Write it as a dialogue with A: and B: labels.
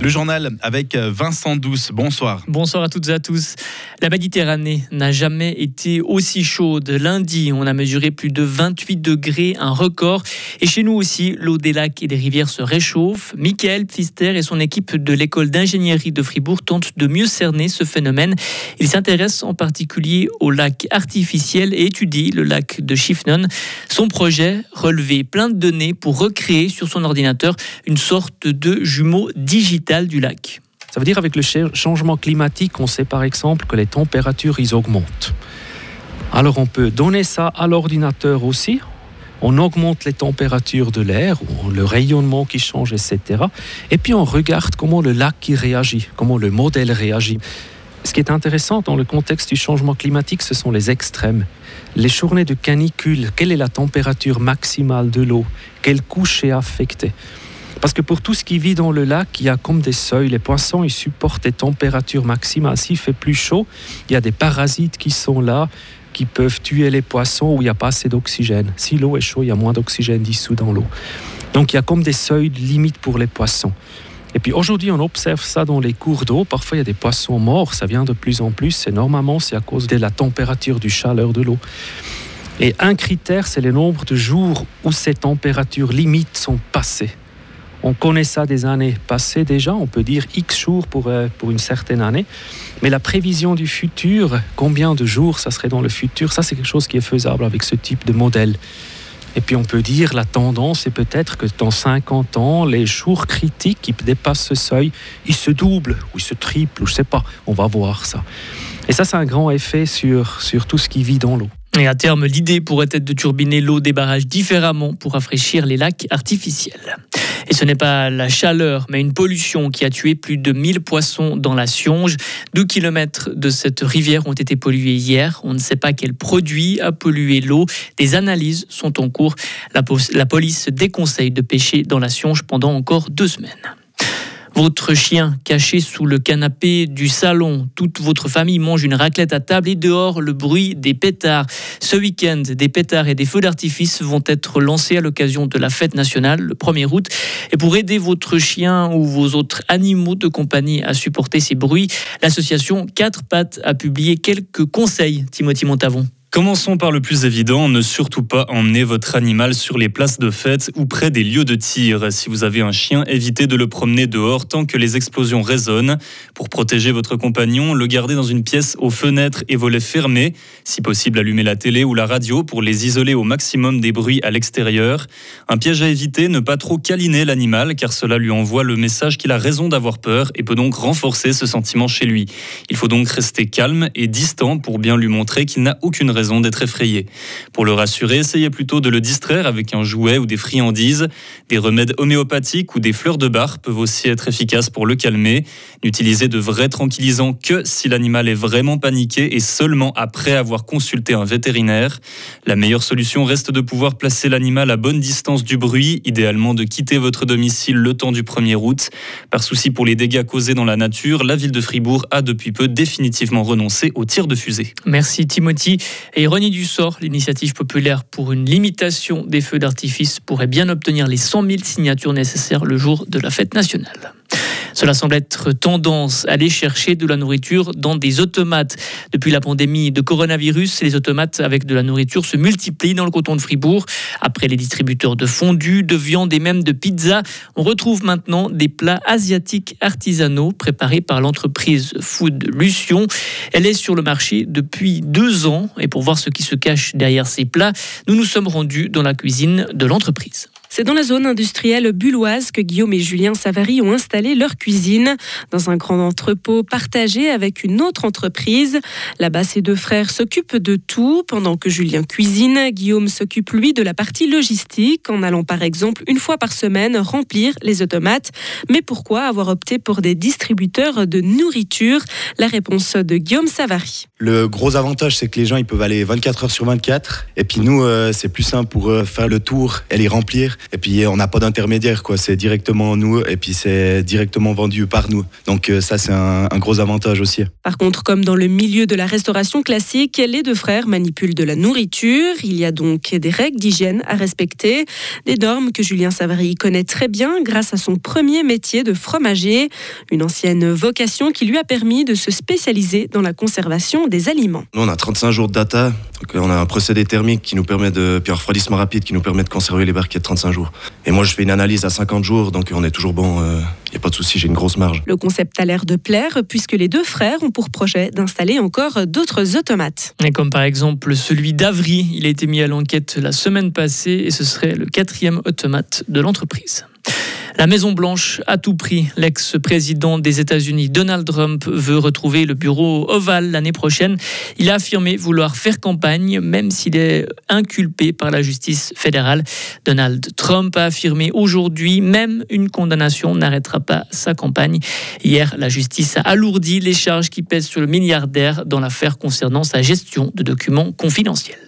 A: Le journal avec Vincent Douce. Bonsoir.
B: Bonsoir à toutes et à tous. La Méditerranée n'a jamais été aussi chaude. Lundi, on a mesuré plus de 28 degrés, un record. Et chez nous aussi, l'eau des lacs et des rivières se réchauffe. Michael Pfister et son équipe de l'école d'ingénierie de Fribourg tentent de mieux cerner ce phénomène. Ils s'intéressent en particulier au lac artificiel et étudient le lac de Schiffnon. Son projet, relever plein de données pour recréer sur son ordinateur une sorte de jumeau digital du lac.
C: Ça veut dire avec le changement climatique, on sait par exemple que les températures ils augmentent. Alors on peut donner ça à l'ordinateur aussi. On augmente les températures de l'air, le rayonnement qui change, etc. Et puis on regarde comment le lac qui réagit, comment le modèle réagit. Ce qui est intéressant dans le contexte du changement climatique, ce sont les extrêmes. Les journées de canicule, quelle est la température maximale de l'eau? Quelle couche est affectée parce que pour tout ce qui vit dans le lac, il y a comme des seuils. Les poissons, ils supportent des températures maximales. S'il fait plus chaud, il y a des parasites qui sont là, qui peuvent tuer les poissons où il n'y a pas assez d'oxygène. Si l'eau est chaude, il y a moins d'oxygène dissous dans l'eau. Donc il y a comme des seuils limites pour les poissons. Et puis aujourd'hui, on observe ça dans les cours d'eau. Parfois, il y a des poissons morts. Ça vient de plus en plus. Et normalement, c'est à cause de la température, du chaleur de l'eau. Et un critère, c'est le nombre de jours où ces températures limites sont passées. On connaît ça des années passées déjà, on peut dire X jours pour, euh, pour une certaine année. Mais la prévision du futur, combien de jours ça serait dans le futur, ça c'est quelque chose qui est faisable avec ce type de modèle. Et puis on peut dire la tendance est peut-être que dans 50 ans, les jours critiques qui dépassent ce seuil, ils se doublent ou ils se triplent, ou je sais pas, on va voir ça. Et ça c'est un grand effet sur, sur tout ce qui vit dans l'eau.
B: Et à terme, l'idée pourrait être de turbiner l'eau des barrages différemment pour rafraîchir les lacs artificiels. Et ce n'est pas la chaleur, mais une pollution qui a tué plus de 1000 poissons dans la Sionge. Deux kilomètres de cette rivière ont été pollués hier. On ne sait pas quel produit a pollué l'eau. Des analyses sont en cours. La, la police déconseille de pêcher dans la Sionge pendant encore deux semaines. Votre chien caché sous le canapé du salon. Toute votre famille mange une raclette à table et dehors le bruit des pétards. Ce week-end, des pétards et des feux d'artifice vont être lancés à l'occasion de la fête nationale le 1er août. Et pour aider votre chien ou vos autres animaux de compagnie à supporter ces bruits, l'association 4 pattes a publié quelques conseils. Timothy Montavon.
D: Commençons par le plus évident, ne surtout pas emmener votre animal sur les places de fête ou près des lieux de tir. Si vous avez un chien, évitez de le promener dehors tant que les explosions résonnent. Pour protéger votre compagnon, le garder dans une pièce aux fenêtres et volets fermés. Si possible, allumer la télé ou la radio pour les isoler au maximum des bruits à l'extérieur. Un piège à éviter, ne pas trop câliner l'animal car cela lui envoie le message qu'il a raison d'avoir peur et peut donc renforcer ce sentiment chez lui. Il faut donc rester calme et distant pour bien lui montrer qu'il n'a aucune raison raison d'être effrayé. Pour le rassurer, essayez plutôt de le distraire avec un jouet ou des friandises. Des remèdes homéopathiques ou des fleurs de bar peuvent aussi être efficaces pour le calmer. N'utilisez de vrais tranquillisants que si l'animal est vraiment paniqué et seulement après avoir consulté un vétérinaire. La meilleure solution reste de pouvoir placer l'animal à bonne distance du bruit, idéalement de quitter votre domicile le temps du 1er août. Par souci pour les dégâts causés dans la nature, la ville de Fribourg a depuis peu définitivement renoncé au tir de fusée.
B: Merci Timothy. Et ironie du sort, l'initiative populaire pour une limitation des feux d'artifice pourrait bien obtenir les 100 000 signatures nécessaires le jour de la fête nationale. Cela semble être tendance à aller chercher de la nourriture dans des automates. Depuis la pandémie de coronavirus, les automates avec de la nourriture se multiplient dans le canton de Fribourg. Après les distributeurs de fondue, de viande et même de pizza, on retrouve maintenant des plats asiatiques artisanaux préparés par l'entreprise Food Lucion. Elle est sur le marché depuis deux ans et pour voir ce qui se cache derrière ces plats, nous nous sommes rendus dans la cuisine de l'entreprise.
E: C'est dans la zone industrielle bulloise que Guillaume et Julien Savary ont installé leur cuisine, dans un grand entrepôt partagé avec une autre entreprise. Là-bas, ces deux frères s'occupent de tout. Pendant que Julien cuisine, Guillaume s'occupe lui de la partie logistique, en allant par exemple une fois par semaine remplir les automates. Mais pourquoi avoir opté pour des distributeurs de nourriture? La réponse de Guillaume Savary.
F: Le gros avantage, c'est que les gens ils peuvent aller 24 heures sur 24. Et puis nous, euh, c'est plus simple pour euh, faire le tour et les remplir Et puis on n'a pas d'intermédiaire, quoi. C'est directement nous et puis c'est directement vendu par nous. Donc euh, ça, c'est un, un gros avantage aussi.
E: Par contre, comme dans le milieu de la restauration classique, les deux frères manipulent de la nourriture. Il y a donc des règles d'hygiène à respecter, des normes que Julien Savary connaît très bien grâce à son premier métier de fromager, une ancienne vocation qui lui a permis de se spécialiser dans la conservation des aliments.
F: Nous, on a 35 jours de data. Donc, on a un procédé thermique qui nous permet de, puis un refroidissement rapide qui nous permet de conserver les barquettes 35 jours. Et moi, je fais une analyse à 50 jours, donc on est toujours bon. Il n'y a pas de souci, j'ai une grosse marge.
E: Le concept a l'air de plaire puisque les deux frères ont pour projet d'installer encore d'autres automates.
B: Et comme par exemple celui d'Avry, il a été mis à l'enquête la semaine passée et ce serait le quatrième automate de l'entreprise. La Maison-Blanche à tout prix. L'ex-président des États-Unis, Donald Trump, veut retrouver le bureau ovale l'année prochaine. Il a affirmé vouloir faire campagne, même s'il est inculpé par la justice fédérale. Donald Trump a affirmé aujourd'hui, même une condamnation n'arrêtera pas sa campagne. Hier, la justice a alourdi les charges qui pèsent sur le milliardaire dans l'affaire concernant sa gestion de documents confidentiels.